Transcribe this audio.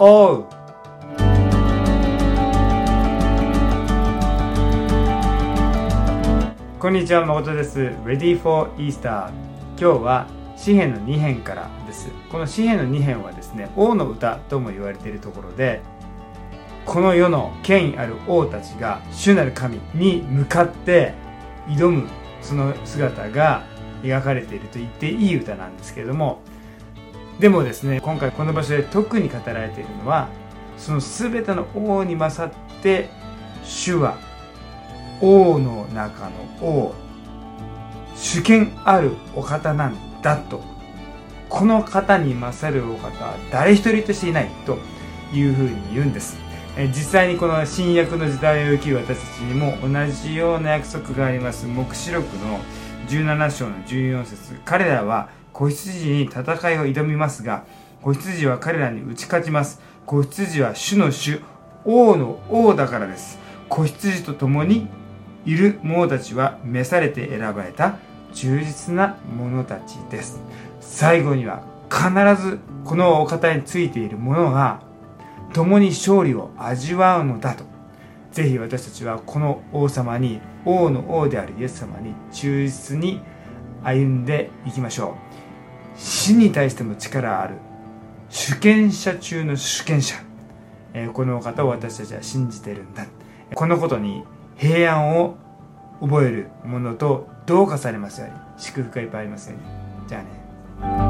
王こんにちは誠です。Ready for Easter 今日は詩篇の2編からです。この詩篇の2編はですね王の歌とも言われているところでこの世の権威ある王たちが主なる神に向かって挑むその姿が描かれていると言っていい歌なんですけれどもでもですね今回この場所で特に語られているのはその全ての王に勝って主は王の中の王主権あるお方なんだと。この方に勝るお方は誰一人としていないというふうに言うんです。実際にこの新約の時代を生きる私たちにも同じような約束があります。黙示録の17章の14節。彼らは子羊に戦いを挑みますが子羊は彼らに打ち勝ちます。子羊は主の主王の王だからです。子羊と共にいる者たちは召されて選ばれた忠実な者たちです。最後には必ずこのお方についている者が共に勝利を味わうのだと。ぜひ私たちはこの王様に王の王であるイエス様に忠実に歩んでいきましょう。死に対しても力ある。主権者中の主権者。えこの方を私たちは信じてるんだ。このことに平安を覚えるものと同化されますように。祝福がいっぱいありますように。じゃあね。